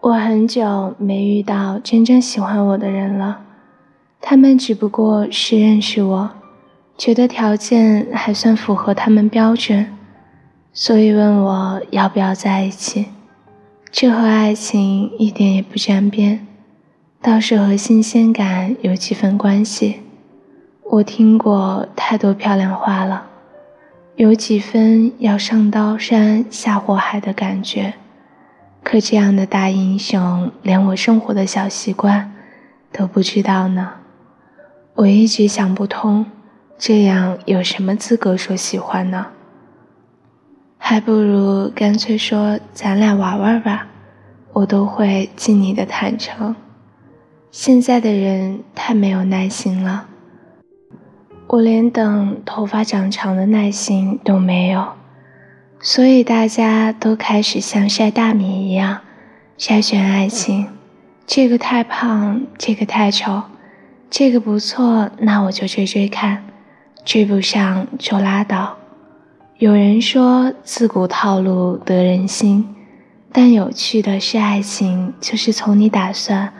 我很久没遇到真正喜欢我的人了，他们只不过是认识我，觉得条件还算符合他们标准，所以问我要不要在一起。这和爱情一点也不沾边，倒是和新鲜感有几分关系。我听过太多漂亮话了，有几分要上刀山下火海的感觉。可这样的大英雄，连我生活的小习惯都不知道呢。我一直想不通，这样有什么资格说喜欢呢？还不如干脆说咱俩玩玩吧，我都会尽你的坦诚。现在的人太没有耐心了，我连等头发长长的耐心都没有。所以大家都开始像晒大米一样筛选爱情，这个太胖，这个太丑，这个不错，那我就追追看，追不上就拉倒。有人说自古套路得人心，但有趣的是，爱情就是从你打算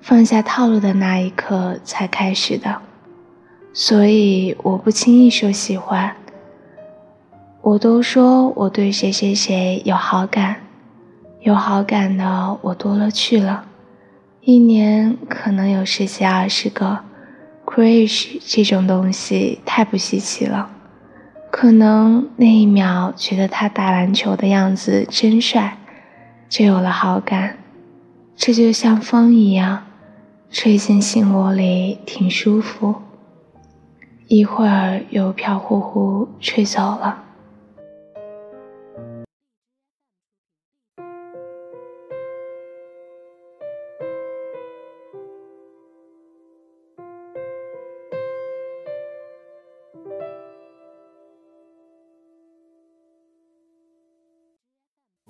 放下套路的那一刻才开始的。所以我不轻易说喜欢。我都说我对谁谁谁有好感，有好感的我多了去了，一年可能有十几二十个。crush 这种东西太不稀奇了，可能那一秒觉得他打篮球的样子真帅，就有了好感。这就像风一样，吹进心窝里挺舒服，一会儿又飘忽忽吹走了。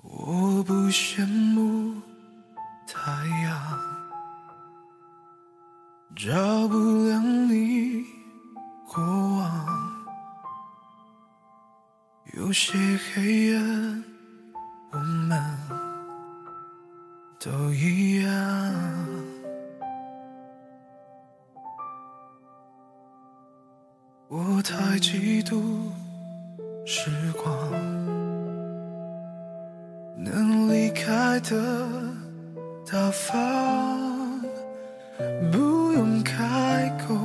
我不羡慕太阳，照不亮你有些黑暗，我们都一样。我太嫉妒时光。能离开的大方，不用开口，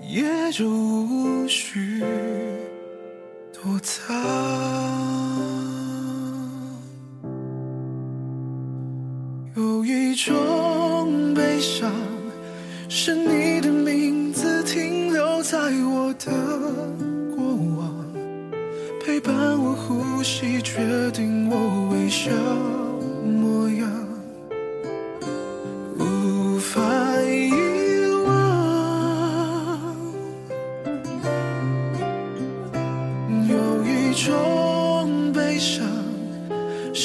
也就无躲藏。有一种悲伤，是你的名字停留在我的过往。陪伴我呼吸，决定我微笑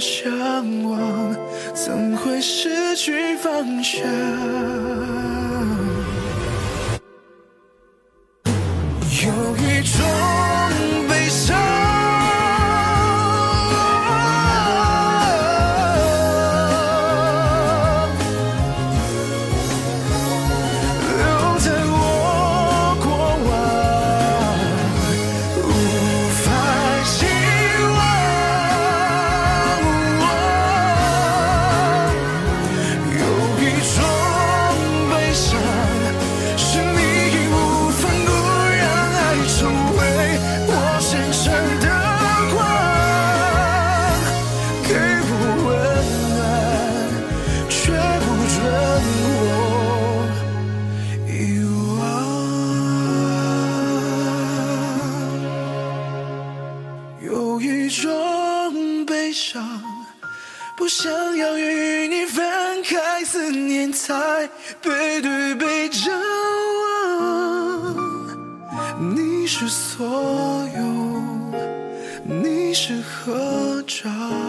向往怎会失去方向？上不想要与你分开思念才背对背张望。你是所有你是合照。